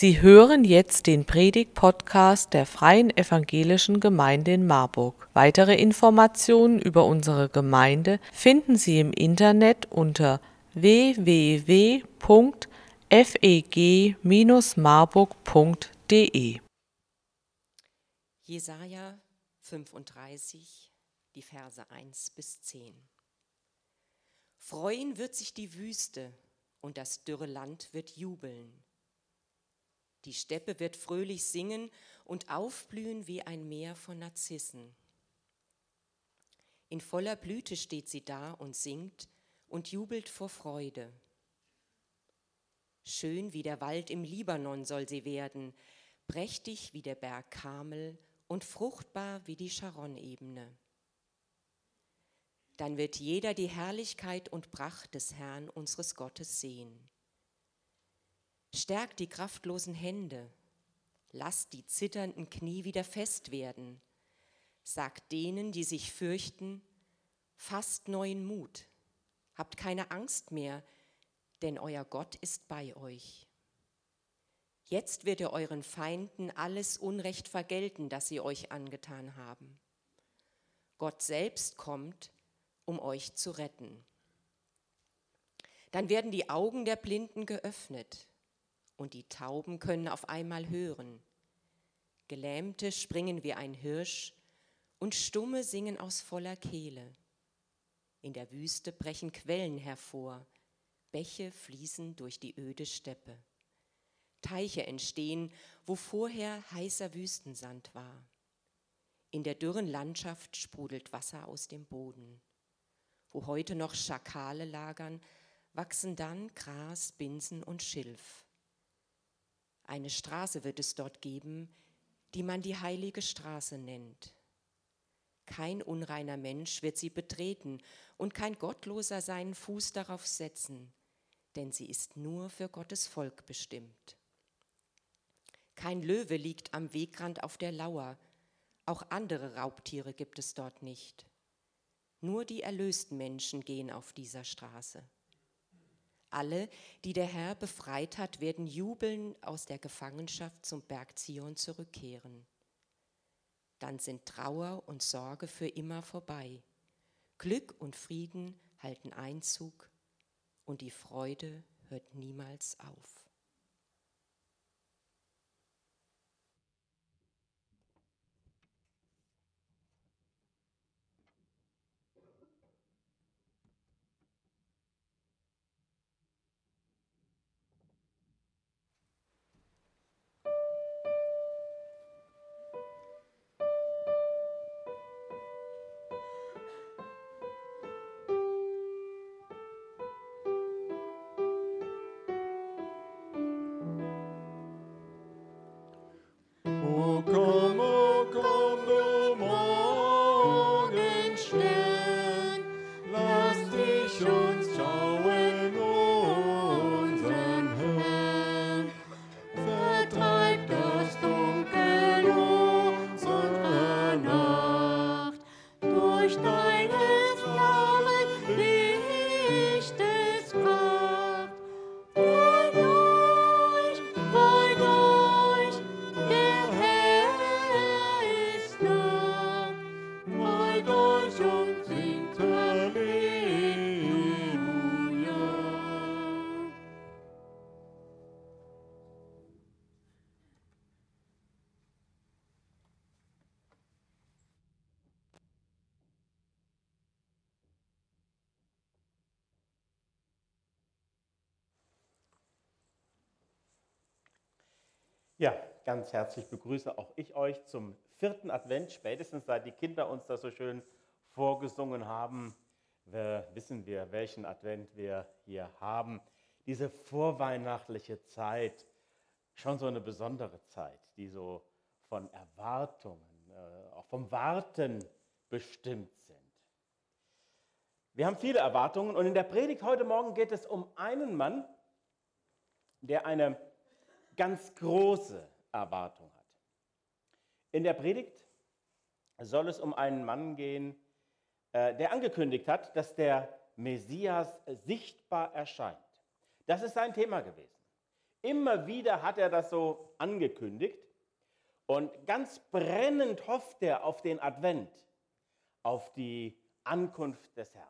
Sie hören jetzt den Predig-Podcast der Freien Evangelischen Gemeinde in Marburg. Weitere Informationen über unsere Gemeinde finden Sie im Internet unter www.feg-marburg.de. Jesaja 35, die Verse 1 bis 10. Freuen wird sich die Wüste und das dürre Land wird jubeln. Die Steppe wird fröhlich singen und aufblühen wie ein Meer von Narzissen. In voller Blüte steht sie da und singt und jubelt vor Freude. Schön wie der Wald im Libanon soll sie werden, prächtig wie der Berg Karmel und fruchtbar wie die Sharon-Ebene. Dann wird jeder die Herrlichkeit und Pracht des Herrn unseres Gottes sehen. Stärkt die kraftlosen Hände, lasst die zitternden Knie wieder fest werden. Sagt denen, die sich fürchten, fasst neuen Mut, habt keine Angst mehr, denn euer Gott ist bei euch. Jetzt wird er euren Feinden alles Unrecht vergelten, das sie euch angetan haben. Gott selbst kommt, um euch zu retten. Dann werden die Augen der Blinden geöffnet und die Tauben können auf einmal hören. Gelähmte springen wie ein Hirsch und Stumme singen aus voller Kehle. In der Wüste brechen Quellen hervor, Bäche fließen durch die öde Steppe. Teiche entstehen, wo vorher heißer Wüstensand war. In der dürren Landschaft sprudelt Wasser aus dem Boden. Wo heute noch Schakale lagern, wachsen dann Gras, Binsen und Schilf. Eine Straße wird es dort geben, die man die heilige Straße nennt. Kein unreiner Mensch wird sie betreten und kein Gottloser seinen Fuß darauf setzen, denn sie ist nur für Gottes Volk bestimmt. Kein Löwe liegt am Wegrand auf der Lauer, auch andere Raubtiere gibt es dort nicht. Nur die erlösten Menschen gehen auf dieser Straße. Alle, die der Herr befreit hat, werden jubeln aus der Gefangenschaft zum Berg Zion zurückkehren. Dann sind Trauer und Sorge für immer vorbei. Glück und Frieden halten Einzug und die Freude hört niemals auf. Ja, ganz herzlich begrüße auch ich euch zum vierten Advent. Spätestens seit die Kinder uns das so schön vorgesungen haben, wissen wir, welchen Advent wir hier haben. Diese vorweihnachtliche Zeit, schon so eine besondere Zeit, die so von Erwartungen, äh, auch vom Warten bestimmt sind. Wir haben viele Erwartungen und in der Predigt heute Morgen geht es um einen Mann, der eine ganz große Erwartung hat. In der Predigt soll es um einen Mann gehen, äh, der angekündigt hat, dass der Messias sichtbar erscheint. Das ist sein Thema gewesen. Immer wieder hat er das so angekündigt. Und ganz brennend hofft er auf den Advent, auf die Ankunft des Herrn.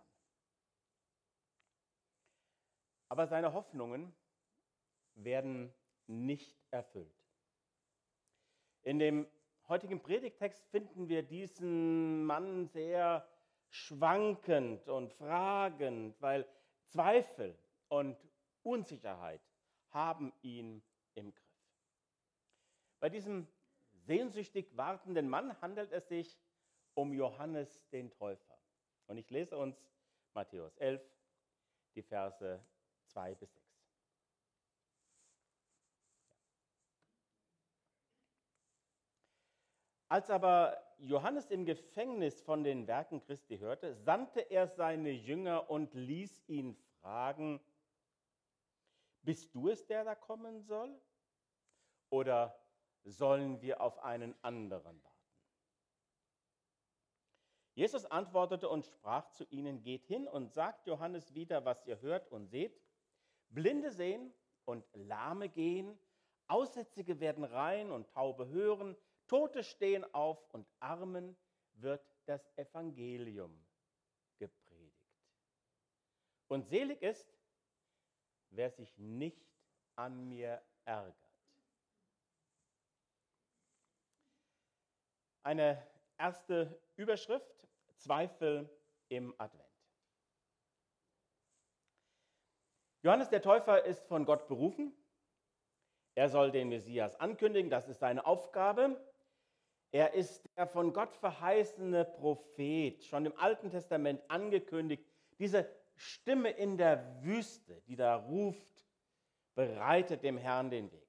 Aber seine Hoffnungen werden nicht erfüllt. In dem heutigen Predigtext finden wir diesen Mann sehr schwankend und fragend, weil Zweifel und Unsicherheit haben ihn im Griff. Bei diesem sehnsüchtig wartenden Mann handelt es sich um Johannes den Täufer. Und ich lese uns Matthäus 11, die Verse 2 bis 6. Als aber Johannes im Gefängnis von den Werken Christi hörte, sandte er seine Jünger und ließ ihn fragen, bist du es, der da kommen soll? Oder sollen wir auf einen anderen warten? Jesus antwortete und sprach zu ihnen, geht hin und sagt Johannes wieder, was ihr hört und seht. Blinde sehen und Lahme gehen, Aussätzige werden rein und Taube hören, Tote stehen auf und Armen wird das Evangelium gepredigt. Und selig ist, wer sich nicht an mir ärgert. Eine erste Überschrift, Zweifel im Advent. Johannes der Täufer ist von Gott berufen. Er soll den Messias ankündigen, das ist seine Aufgabe. Er ist der von Gott verheißene Prophet, schon im Alten Testament angekündigt. Diese Stimme in der Wüste, die da ruft, bereitet dem Herrn den Weg.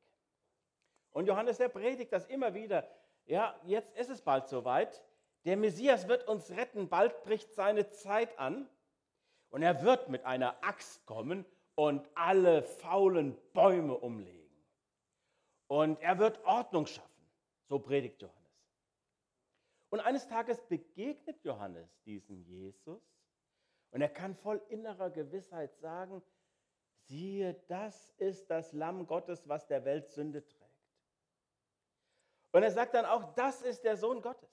Und Johannes, er predigt das immer wieder. Ja, jetzt ist es bald soweit. Der Messias wird uns retten. Bald bricht seine Zeit an. Und er wird mit einer Axt kommen und alle faulen Bäume umlegen. Und er wird Ordnung schaffen. So predigt Johannes. Und eines Tages begegnet Johannes diesem Jesus und er kann voll innerer Gewissheit sagen, siehe, das ist das Lamm Gottes, was der Welt Sünde trägt. Und er sagt dann auch, das ist der Sohn Gottes.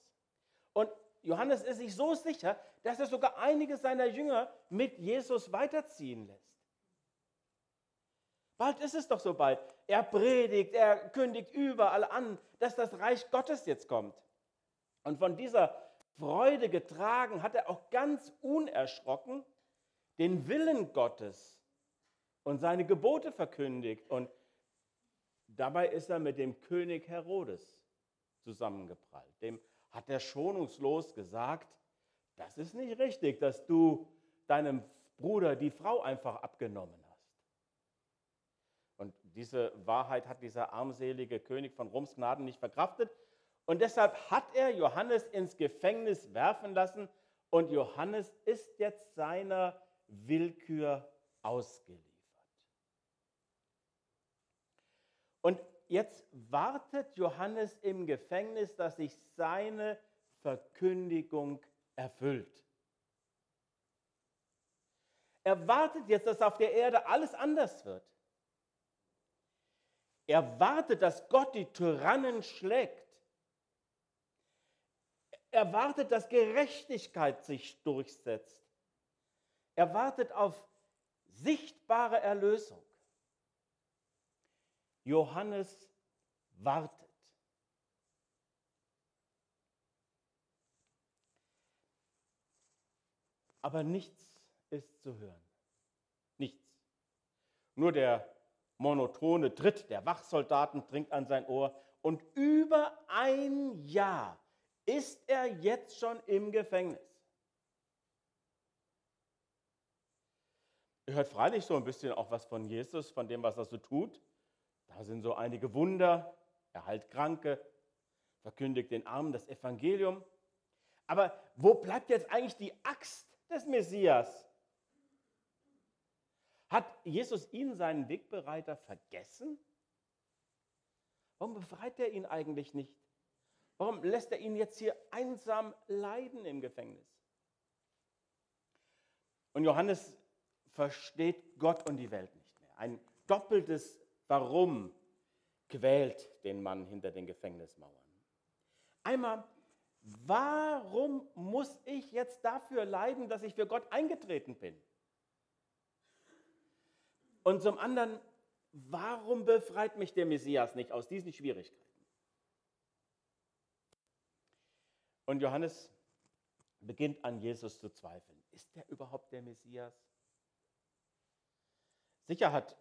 Und Johannes ist sich so sicher, dass er sogar einige seiner Jünger mit Jesus weiterziehen lässt. Bald ist es doch so bald. Er predigt, er kündigt überall an, dass das Reich Gottes jetzt kommt. Und von dieser Freude getragen hat er auch ganz unerschrocken den Willen Gottes und seine Gebote verkündigt. Und dabei ist er mit dem König Herodes zusammengeprallt. Dem hat er schonungslos gesagt, das ist nicht richtig, dass du deinem Bruder die Frau einfach abgenommen hast. Und diese Wahrheit hat dieser armselige König von Roms Gnaden nicht verkraftet und deshalb hat er Johannes ins Gefängnis werfen lassen und Johannes ist jetzt seiner Willkür ausgeliefert. Und jetzt wartet Johannes im Gefängnis, dass sich seine Verkündigung erfüllt. Er wartet jetzt, dass auf der Erde alles anders wird. Er wartet, dass Gott die Tyrannen schlägt. Er wartet, dass Gerechtigkeit sich durchsetzt. Er wartet auf sichtbare Erlösung. Johannes wartet. Aber nichts ist zu hören. Nichts. Nur der monotone Tritt der Wachsoldaten dringt an sein Ohr und über ein Jahr ist er jetzt schon im Gefängnis. Ihr hört freilich so ein bisschen auch was von Jesus, von dem, was er so tut. Da sind so einige Wunder, er heilt Kranke, verkündigt den Armen das Evangelium. Aber wo bleibt jetzt eigentlich die Axt des Messias? Hat Jesus ihn, seinen Wegbereiter, vergessen? Warum befreit er ihn eigentlich nicht? Warum lässt er ihn jetzt hier einsam leiden im Gefängnis? Und Johannes versteht Gott und die Welt nicht mehr. Ein doppeltes warum quält den Mann hinter den Gefängnismauern? Einmal, warum muss ich jetzt dafür leiden, dass ich für Gott eingetreten bin? Und zum anderen, warum befreit mich der Messias nicht aus diesen Schwierigkeiten? Und Johannes beginnt an Jesus zu zweifeln. Ist er überhaupt der Messias? Sicher hat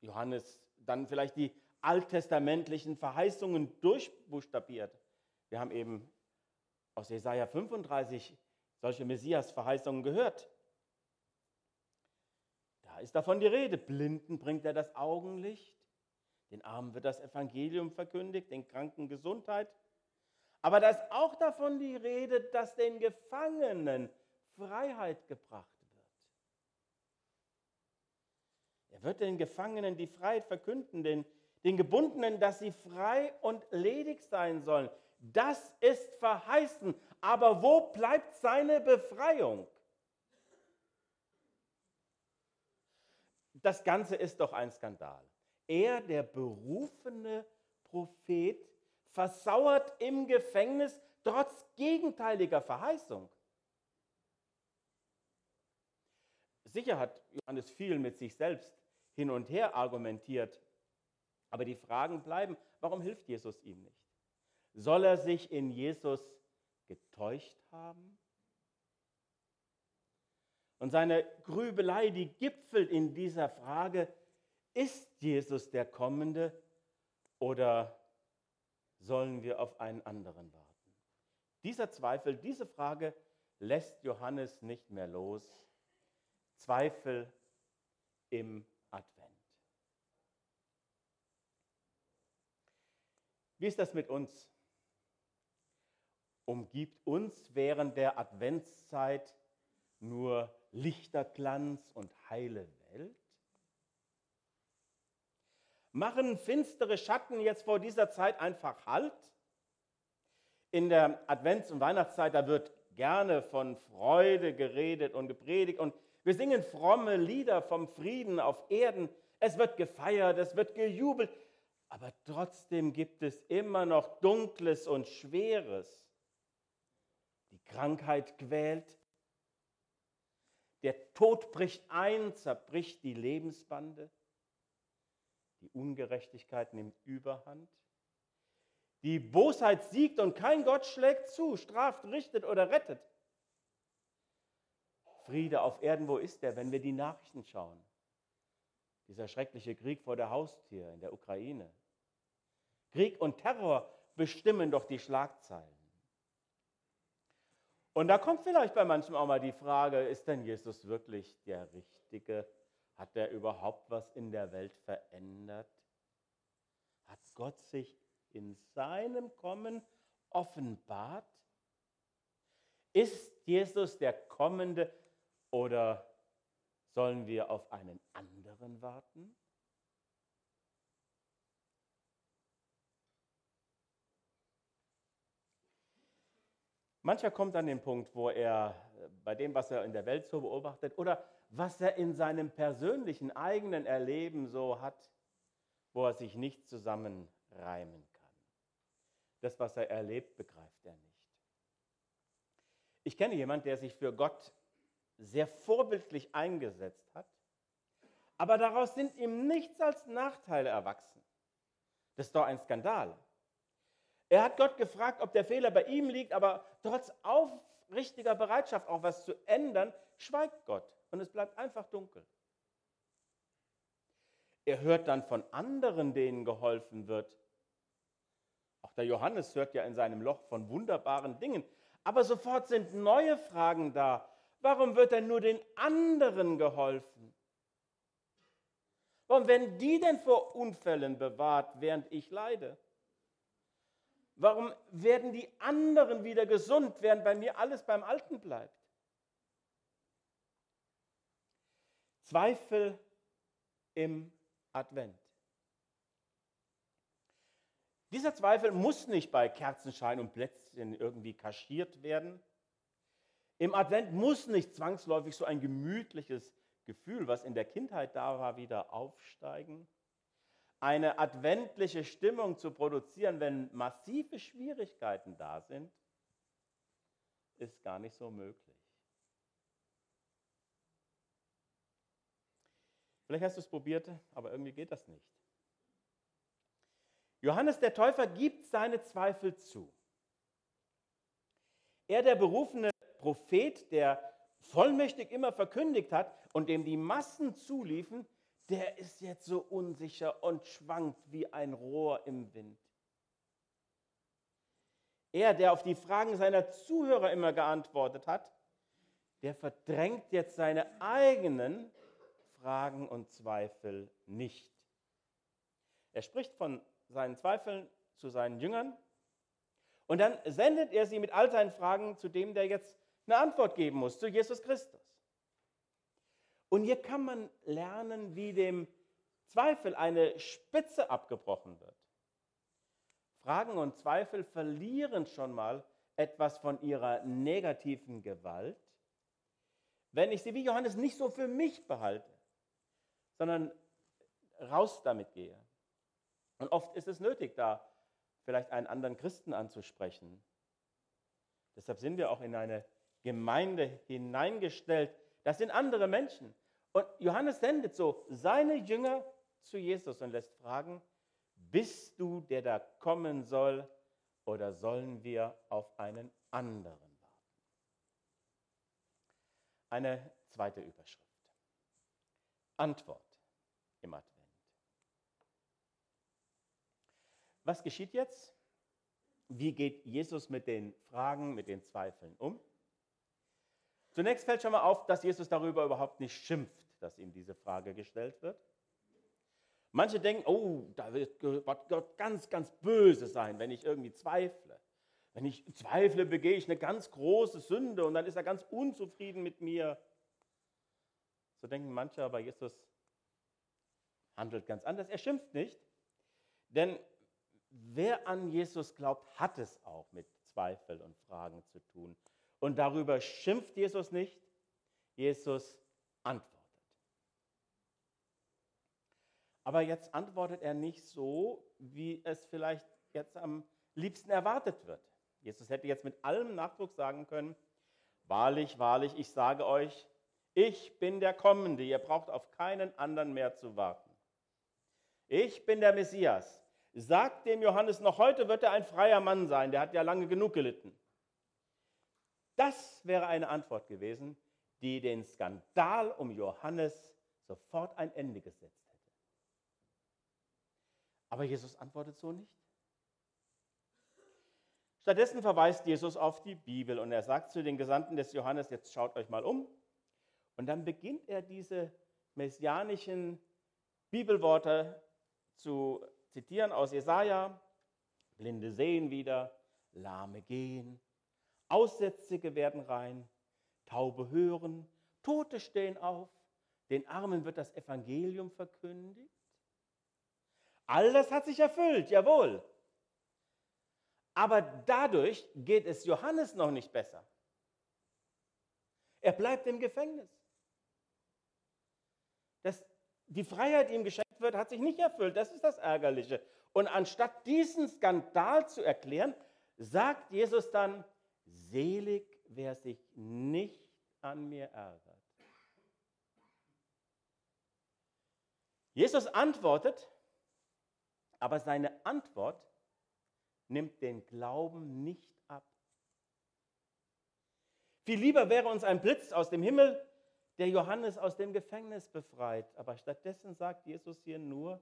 Johannes dann vielleicht die alttestamentlichen Verheißungen durchbuchstabiert. Wir haben eben aus Jesaja 35 solche Messias-Verheißungen gehört. Da ist davon die Rede. Blinden bringt er das Augenlicht, den Armen wird das Evangelium verkündigt, den Kranken Gesundheit. Aber da ist auch davon die Rede, dass den Gefangenen Freiheit gebracht wird. Er wird den Gefangenen die Freiheit verkünden, den, den Gebundenen, dass sie frei und ledig sein sollen. Das ist verheißen. Aber wo bleibt seine Befreiung? Das Ganze ist doch ein Skandal. Er, der berufene Prophet, versauert im Gefängnis trotz gegenteiliger Verheißung. Sicher hat Johannes viel mit sich selbst hin und her argumentiert, aber die Fragen bleiben, warum hilft Jesus ihm nicht? Soll er sich in Jesus getäuscht haben? Und seine Grübelei, die gipfelt in dieser Frage, ist Jesus der Kommende oder sollen wir auf einen anderen warten? Dieser Zweifel, diese Frage lässt Johannes nicht mehr los. Zweifel im Advent. Wie ist das mit uns? Umgibt uns während der Adventszeit nur Lichterglanz und heile Welt? Machen finstere Schatten jetzt vor dieser Zeit einfach Halt? In der Advents- und Weihnachtszeit, da wird gerne von Freude geredet und gepredigt und wir singen fromme Lieder vom Frieden auf Erden. Es wird gefeiert, es wird gejubelt, aber trotzdem gibt es immer noch Dunkles und Schweres. Die Krankheit quält, der Tod bricht ein, zerbricht die Lebensbande. Die Ungerechtigkeit nimmt Überhand. Die Bosheit siegt und kein Gott schlägt zu, straft, richtet oder rettet. Friede auf Erden, wo ist der, wenn wir die Nachrichten schauen? Dieser schreckliche Krieg vor der Haustür in der Ukraine. Krieg und Terror bestimmen doch die Schlagzeilen. Und da kommt vielleicht bei manchem auch mal die Frage, ist denn Jesus wirklich der Richtige? Hat er überhaupt was in der Welt verändert? Hat Gott sich in seinem Kommen offenbart? Ist Jesus der Kommende oder sollen wir auf einen anderen warten? Mancher kommt an den Punkt, wo er äh, bei dem, was er in der Welt so beobachtet oder was er in seinem persönlichen eigenen Erleben so hat, wo er sich nicht zusammenreimen kann. Das, was er erlebt, begreift er nicht. Ich kenne jemanden, der sich für Gott sehr vorbildlich eingesetzt hat, aber daraus sind ihm nichts als Nachteile erwachsen. Das ist doch ein Skandal. Er hat Gott gefragt, ob der Fehler bei ihm liegt, aber trotz aufrichtiger Bereitschaft, auch was zu ändern, schweigt Gott und es bleibt einfach dunkel. Er hört dann von anderen, denen geholfen wird. Auch der Johannes hört ja in seinem Loch von wunderbaren Dingen. Aber sofort sind neue Fragen da. Warum wird denn nur den anderen geholfen? Warum werden die denn vor Unfällen bewahrt, während ich leide? Warum werden die anderen wieder gesund, während bei mir alles beim Alten bleibt? Zweifel im Advent. Dieser Zweifel muss nicht bei Kerzenschein und Plätzchen irgendwie kaschiert werden. Im Advent muss nicht zwangsläufig so ein gemütliches Gefühl, was in der Kindheit da war, wieder aufsteigen. eine adventliche Stimmung zu produzieren, wenn massive Schwierigkeiten da sind, ist gar nicht so möglich. Vielleicht hast du es probiert, aber irgendwie geht das nicht. Johannes der Täufer gibt seine Zweifel zu. Er, der berufene Prophet, der vollmächtig immer verkündigt hat und dem die Massen zuliefen, der ist jetzt so unsicher und schwankt wie ein Rohr im Wind. Er, der auf die Fragen seiner Zuhörer immer geantwortet hat, der verdrängt jetzt seine eigenen Fragen und Zweifel nicht. Er spricht von seinen Zweifeln zu seinen Jüngern und dann sendet er sie mit all seinen Fragen zu dem, der jetzt eine Antwort geben muss, zu Jesus Christus. Und hier kann man lernen, wie dem Zweifel eine Spitze abgebrochen wird. Fragen und Zweifel verlieren schon mal etwas von ihrer negativen Gewalt, wenn ich sie wie Johannes nicht so für mich behalte, sondern raus damit gehe. Und oft ist es nötig, da vielleicht einen anderen Christen anzusprechen. Deshalb sind wir auch in eine Gemeinde hineingestellt. Das sind andere Menschen. Und Johannes sendet so seine Jünger zu Jesus und lässt fragen, bist du, der da kommen soll, oder sollen wir auf einen anderen warten? Eine zweite Überschrift. Antwort im Advent. Was geschieht jetzt? Wie geht Jesus mit den Fragen, mit den Zweifeln um? Zunächst fällt schon mal auf, dass Jesus darüber überhaupt nicht schimpft, dass ihm diese Frage gestellt wird. Manche denken, oh, da wird Gott ganz, ganz böse sein, wenn ich irgendwie zweifle. Wenn ich zweifle, begehe ich eine ganz große Sünde und dann ist er ganz unzufrieden mit mir. So denken manche, aber Jesus handelt ganz anders. Er schimpft nicht, denn wer an Jesus glaubt, hat es auch mit Zweifel und Fragen zu tun. Und darüber schimpft Jesus nicht, Jesus antwortet. Aber jetzt antwortet er nicht so, wie es vielleicht jetzt am liebsten erwartet wird. Jesus hätte jetzt mit allem Nachdruck sagen können, wahrlich, wahrlich, ich sage euch, ich bin der Kommende, ihr braucht auf keinen anderen mehr zu warten. Ich bin der Messias, sagt dem Johannes, noch heute wird er ein freier Mann sein, der hat ja lange genug gelitten. Das wäre eine Antwort gewesen, die den Skandal um Johannes sofort ein Ende gesetzt hätte. Aber Jesus antwortet so nicht. Stattdessen verweist Jesus auf die Bibel und er sagt zu den Gesandten des Johannes, jetzt schaut euch mal um. Und dann beginnt er diese messianischen Bibelworte zu zitieren aus Jesaja: Blinde sehen wieder, Lahme gehen, Aussätzige werden rein, Taube hören, Tote stehen auf, den Armen wird das Evangelium verkündigt. All das hat sich erfüllt, jawohl. Aber dadurch geht es Johannes noch nicht besser. Er bleibt im Gefängnis. Das, die Freiheit, die ihm geschenkt wird, hat sich nicht erfüllt. Das ist das Ärgerliche. Und anstatt diesen Skandal zu erklären, sagt Jesus dann, selig, wer sich nicht an mir ärgert. Jesus antwortet, aber seine Antwort nimmt den Glauben nicht ab. Viel lieber wäre uns ein Blitz aus dem Himmel der Johannes aus dem Gefängnis befreit. Aber stattdessen sagt Jesus hier nur,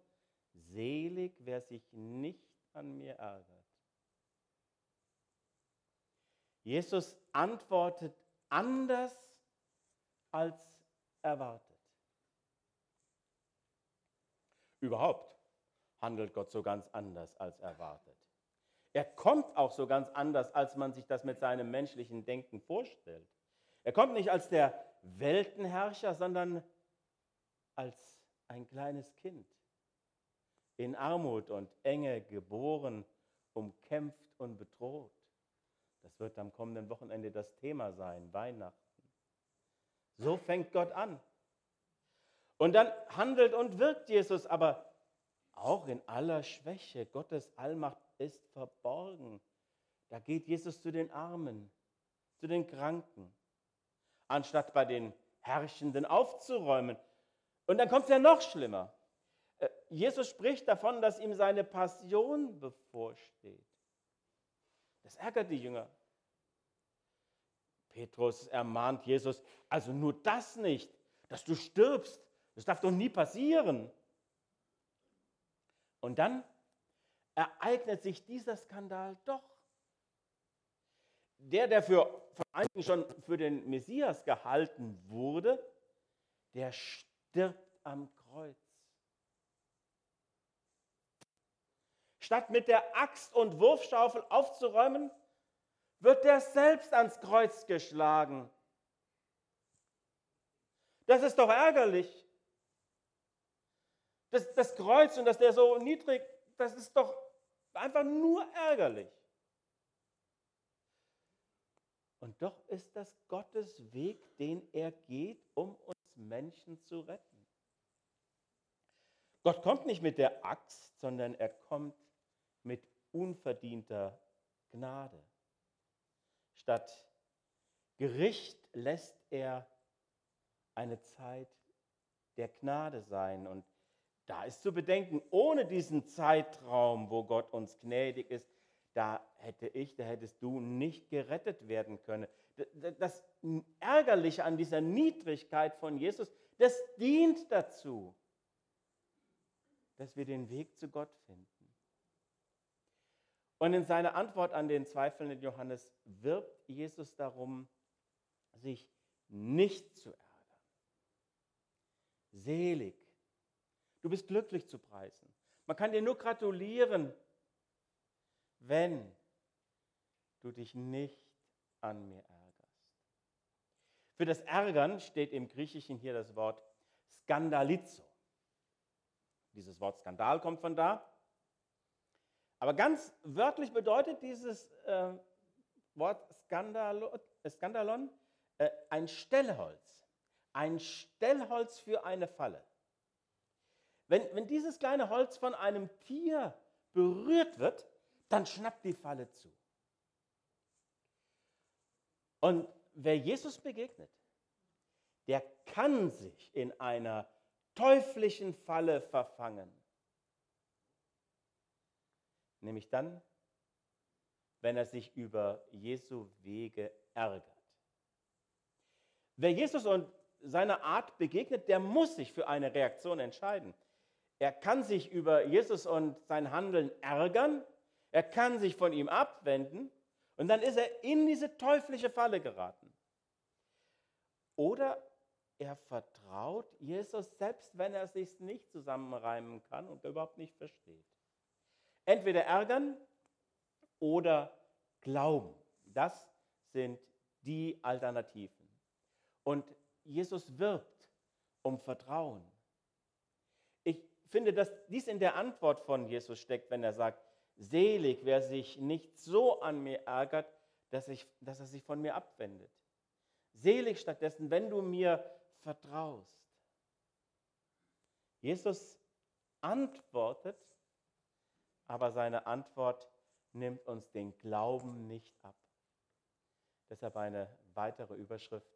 selig, wer sich nicht an mir ärgert. Jesus antwortet anders als erwartet. Überhaupt handelt Gott so ganz anders als erwartet. Er kommt auch so ganz anders, als man sich das mit seinem menschlichen Denken vorstellt. Er kommt nicht als der Weltenherrscher, sondern als ein kleines Kind, in Armut und Enge geboren, umkämpft und bedroht. Das wird am kommenden Wochenende das Thema sein, Weihnachten. So fängt Gott an. Und dann handelt und wirkt Jesus aber auch in aller Schwäche. Gottes Allmacht ist verborgen. Da geht Jesus zu den Armen, zu den Kranken, anstatt bei den Herrschenden aufzuräumen. Und dann kommt es ja noch schlimmer. Äh, Jesus spricht davon, dass ihm seine Passion bevorsteht. Das ärgert die Jünger. Petrus ermahnt Jesus, also nur das nicht, dass du stirbst. Das darf doch nie passieren. Und dann ereignet sich dieser Skandal doch. Der, der für, von einigen schon für den Messias gehalten wurde, der stirbt am Kreuz. Statt mit der Axt und Wurfschaufel aufzuräumen, wird der selbst ans Kreuz geschlagen. Das ist doch ärgerlich. Das, das Kreuz und dass der so niedrig, das ist doch einfach nur ärgerlich. Und doch ist das Gottes Weg, den er geht, um uns Menschen zu retten. Gott kommt nicht mit der Axt, sondern er kommt mit unverdienter Gnade. Statt Gericht lässt er eine Zeit der Gnade sein. Und da ist zu bedenken, ohne diesen Zeitraum, wo Gott uns gnädig ist, da hätte ich, da hättest du nicht gerettet werden können. Das Ärgerliche an dieser Niedrigkeit von Jesus, das dient dazu, dass wir den Weg zu Gott finden. Und in seiner Antwort an den zweifelnden Johannes wirbt Jesus darum, sich nicht zu ärgern. Selig. Du bist glücklich zu preisen. Man kann dir nur gratulieren, wenn du dich nicht an mir ärgerst. Für das Ärgern steht im Griechischen hier das Wort Skandalizo. Dieses Wort Skandal kommt von da. Aber ganz wörtlich bedeutet dieses äh, Wort Skandalo, äh, Skandalon äh, ein Stellholz. Ein Stellholz für eine Falle. Wenn, wenn dieses kleine Holz von einem Tier berührt wird, dann schnappt die Falle zu. Und wer Jesus begegnet, der kann sich in einer teuflischen Falle verfangen nämlich dann, wenn er sich über Jesu Wege ärgert. Wer Jesus und seiner Art begegnet, der muss sich für eine Reaktion entscheiden. Er kann sich über Jesus und sein Handeln ärgern, er kann sich von ihm abwenden und dann ist er in diese teuflische Falle geraten. Oder er vertraut Jesus, selbst wenn er es sich nicht zusammenreimen kann und überhaupt nicht versteht. Entweder ärgern oder glauben. Das sind die Alternativen. Und Jesus wirbt um Vertrauen. Ich finde, dass dies in der Antwort von Jesus steckt, wenn er sagt, selig, wer sich nicht so an mir ärgert, dass, ich, dass er sich von mir abwendet. Selig stattdessen, wenn du mir vertraust. Jesus antwortet aber seine Antwort nimmt uns den Glauben nicht ab. Deshalb eine weitere Überschrift,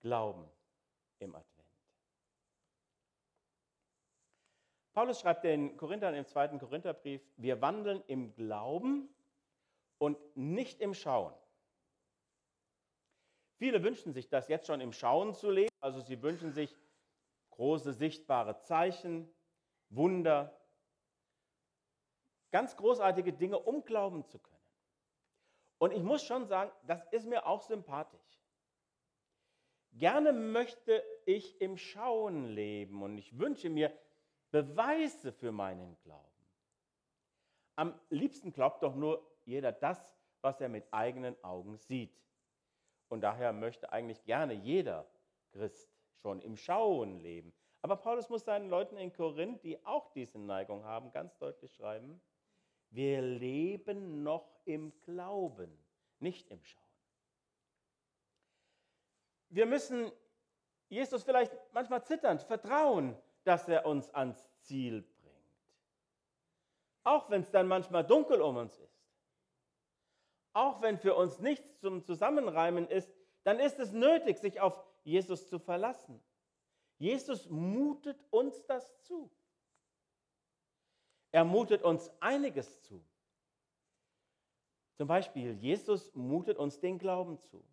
Glauben im Advent. Paulus schreibt den Korinthern im zweiten Korintherbrief, wir wandeln im Glauben und nicht im Schauen. Viele wünschen sich das jetzt schon im Schauen zu leben, also sie wünschen sich große sichtbare Zeichen, Wunder, ganz großartige Dinge, um glauben zu können. Und ich muss schon sagen, das ist mir auch sympathisch. Gerne möchte ich im Schauen leben und ich wünsche mir Beweise für meinen Glauben. Am liebsten glaubt doch nur jeder das, was er mit eigenen Augen sieht. Und daher möchte eigentlich gerne jeder Christ schon im Schauen leben. Aber Paulus muss seinen Leuten in Korinth, die auch diese Neigung haben, ganz deutlich schreiben, wir leben noch im Glauben, nicht im Schauen. Wir müssen Jesus vielleicht manchmal zitternd vertrauen, dass er uns ans Ziel bringt. Auch wenn es dann manchmal dunkel um uns ist. Auch wenn für uns nichts zum Zusammenreimen ist, dann ist es nötig, sich auf Jesus zu verlassen. Jesus mutet uns das zu. Er mutet uns einiges zu. Zum Beispiel, Jesus mutet uns den Glauben zu.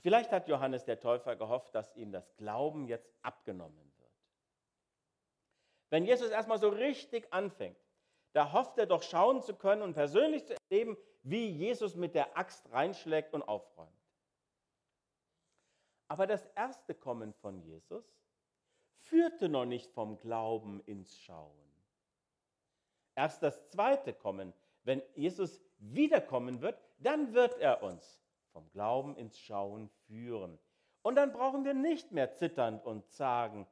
Vielleicht hat Johannes der Täufer gehofft, dass ihm das Glauben jetzt abgenommen. Wenn Jesus erstmal so richtig anfängt, da hofft er doch schauen zu können und persönlich zu erleben, wie Jesus mit der Axt reinschlägt und aufräumt. Aber das erste Kommen von Jesus führte noch nicht vom Glauben ins Schauen. Erst das zweite Kommen, wenn Jesus wiederkommen wird, dann wird er uns vom Glauben ins Schauen führen. Und dann brauchen wir nicht mehr zitternd und zagen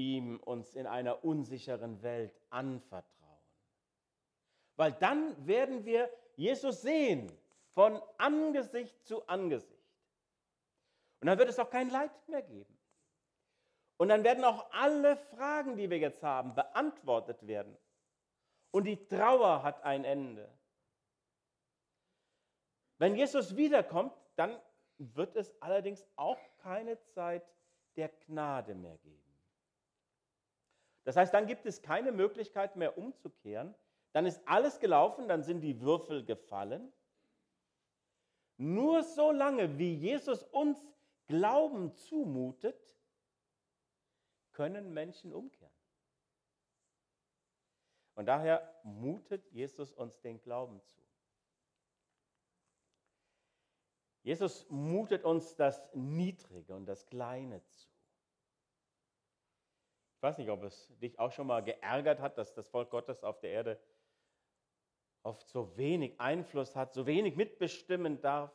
ihm uns in einer unsicheren Welt anvertrauen. Weil dann werden wir Jesus sehen, von Angesicht zu Angesicht. Und dann wird es auch kein Leid mehr geben. Und dann werden auch alle Fragen, die wir jetzt haben, beantwortet werden. Und die Trauer hat ein Ende. Wenn Jesus wiederkommt, dann wird es allerdings auch keine Zeit der Gnade mehr geben. Das heißt, dann gibt es keine Möglichkeit mehr umzukehren. Dann ist alles gelaufen, dann sind die Würfel gefallen. Nur so lange, wie Jesus uns Glauben zumutet, können Menschen umkehren. Und daher mutet Jesus uns den Glauben zu. Jesus mutet uns das Niedrige und das Kleine zu. Ich weiß nicht, ob es dich auch schon mal geärgert hat, dass das Volk Gottes auf der Erde oft so wenig Einfluss hat, so wenig mitbestimmen darf.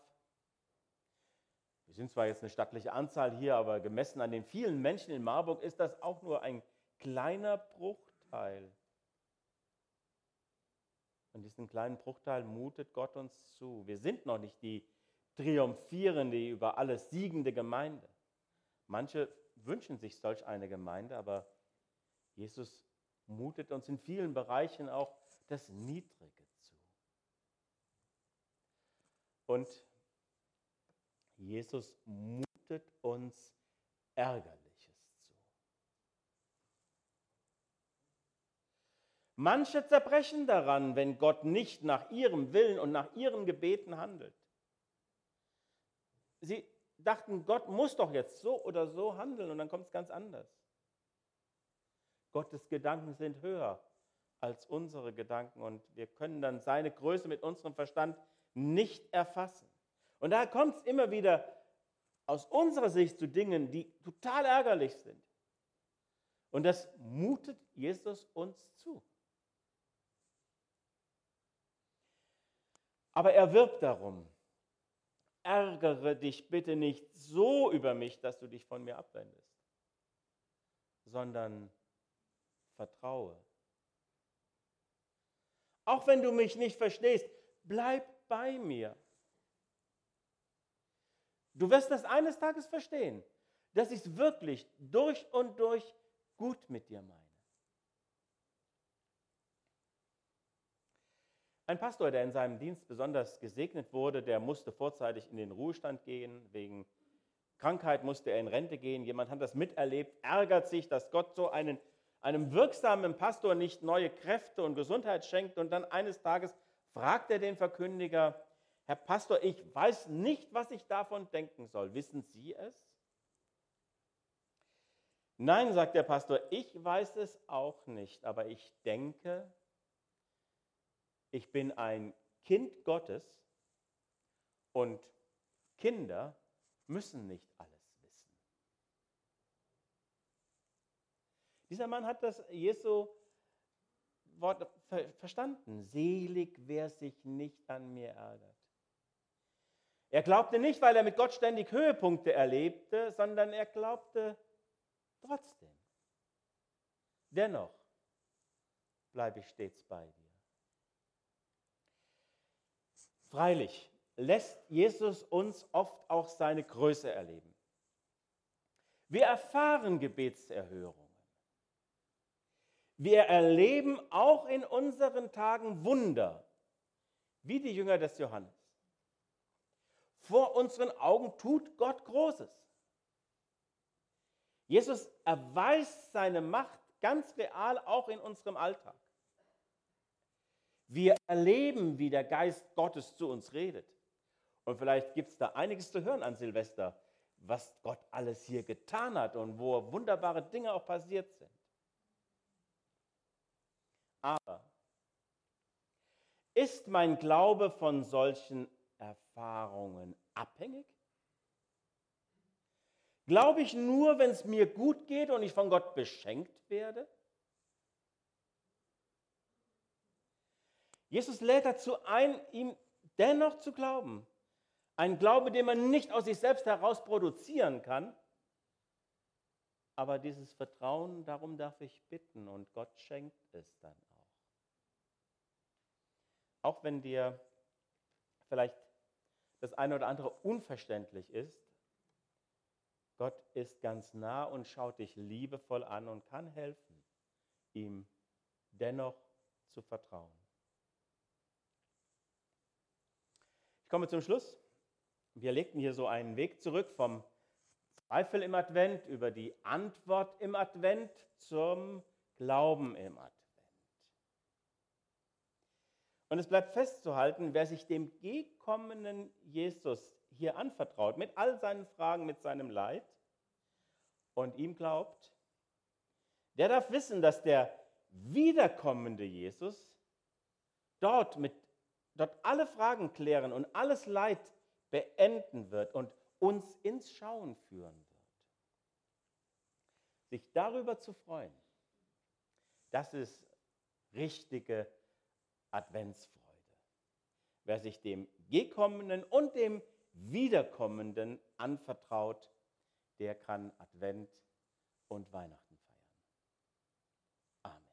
Wir sind zwar jetzt eine stattliche Anzahl hier, aber gemessen an den vielen Menschen in Marburg ist das auch nur ein kleiner Bruchteil. Und diesen kleinen Bruchteil mutet Gott uns zu. Wir sind noch nicht die triumphierende, über alles siegende Gemeinde. Manche wünschen sich solch eine Gemeinde, aber Jesus mutet uns in vielen Bereichen auch das Niedrige zu. Und Jesus mutet uns Ärgerliches zu. Manche zerbrechen daran, wenn Gott nicht nach ihrem Willen und nach ihren Gebeten handelt. Sie dachten, Gott muss doch jetzt so oder so handeln und dann kommt es ganz anders. Gottes Gedanken sind höher als unsere Gedanken und wir können dann seine Größe mit unserem Verstand nicht erfassen. Und da kommt es immer wieder aus unserer Sicht zu Dingen, die total ärgerlich sind. Und das mutet Jesus uns zu. Aber er wirbt darum, ärgere dich bitte nicht so über mich, dass du dich von mir abwendest, sondern vertraue. Auch wenn du mich nicht verstehst, bleib bei mir. Du wirst das eines Tages verstehen, dass ich es wirklich durch und durch gut mit dir meine. Ein Pastor, der in seinem Dienst besonders gesegnet wurde, der musste vorzeitig in den Ruhestand gehen. Wegen Krankheit musste er in Rente gehen. Jemand hat das miterlebt, ärgert sich, dass Gott so einen, einem wirksamen Pastor nicht neue Kräfte und Gesundheit schenkt. Und dann eines Tages fragt er den Verkündiger, Herr Pastor, ich weiß nicht, was ich davon denken soll. Wissen Sie es? Nein, sagt der Pastor, ich weiß es auch nicht, aber ich denke, ich bin ein Kind Gottes und Kinder müssen nicht alles wissen. Dieser Mann hat das Jesu Wort verstanden. Selig, wer sich nicht an mir ärgert. Er glaubte nicht, weil er mit Gott ständig Höhepunkte erlebte, sondern er glaubte trotzdem. Dennoch bleibe ich stets bei dir. Freilich lässt Jesus uns oft auch seine Größe erleben. Wir erfahren Gebetserhörungen. Wir erleben auch in unseren Tagen Wunder, wie die Jünger des Johannes. Vor unseren Augen tut Gott Großes. Jesus erweist seine Macht ganz real auch in unserem Alltag. Wir erleben, wie der Geist Gottes zu uns redet. Und vielleicht gibt es da einiges zu hören an Silvester, was Gott alles hier getan hat und wo wunderbare Dinge auch passiert sind. Aber ist mein Glaube von solchen Erfahrungen abhängig? Glaube ich nur, wenn es mir gut geht und ich von Gott beschenkt werde? Jesus lädt dazu ein, ihm dennoch zu glauben. Ein Glaube, den man nicht aus sich selbst heraus produzieren kann. Aber dieses Vertrauen, darum darf ich bitten und Gott schenkt es dann auch. Auch wenn dir vielleicht das eine oder andere unverständlich ist, Gott ist ganz nah und schaut dich liebevoll an und kann helfen, ihm dennoch zu vertrauen. Ich komme zum Schluss. Wir legten hier so einen Weg zurück vom Zweifel im Advent über die Antwort im Advent zum Glauben im Advent. Und es bleibt festzuhalten, wer sich dem gekommenen Jesus hier anvertraut, mit all seinen Fragen, mit seinem Leid und ihm glaubt, der darf wissen, dass der wiederkommende Jesus dort, mit, dort alle Fragen klären und alles Leid beenden wird und uns ins Schauen führen wird. Sich darüber zu freuen, das ist richtige Adventsfreude. Wer sich dem Gekommenen und dem Wiederkommenden anvertraut, der kann Advent und Weihnachten feiern. Amen.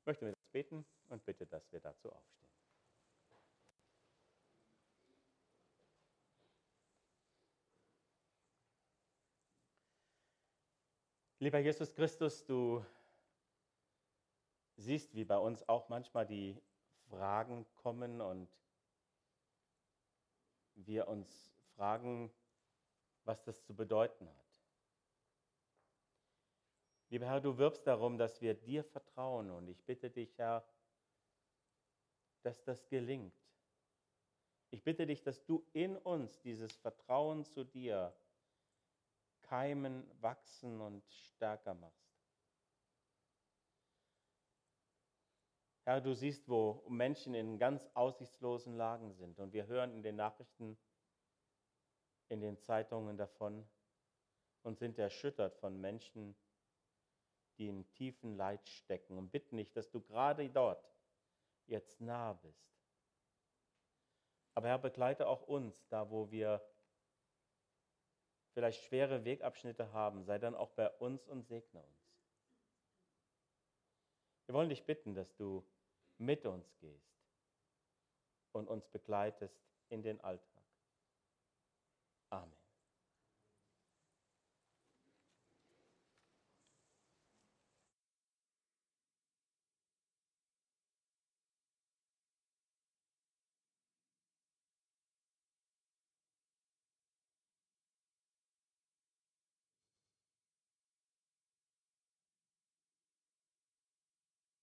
Ich möchte mit beten und bitte, dass wir dazu aufstehen. Lieber Jesus Christus, du siehst, wie bei uns auch manchmal die Fragen kommen und wir uns fragen, was das zu bedeuten hat. Lieber Herr, du wirbst darum, dass wir dir vertrauen und ich bitte dich, Herr, dass das gelingt. Ich bitte dich, dass du in uns dieses Vertrauen zu dir keimen, wachsen und stärker machst. Herr, du siehst, wo Menschen in ganz aussichtslosen Lagen sind. Und wir hören in den Nachrichten, in den Zeitungen davon und sind erschüttert von Menschen, die in tiefen Leid stecken und bitten dich, dass du gerade dort jetzt nahe bist. Aber Herr, begleite auch uns da, wo wir vielleicht schwere Wegabschnitte haben. Sei dann auch bei uns und segne uns. Wir wollen dich bitten, dass du mit uns gehst und uns begleitest in den Alltag.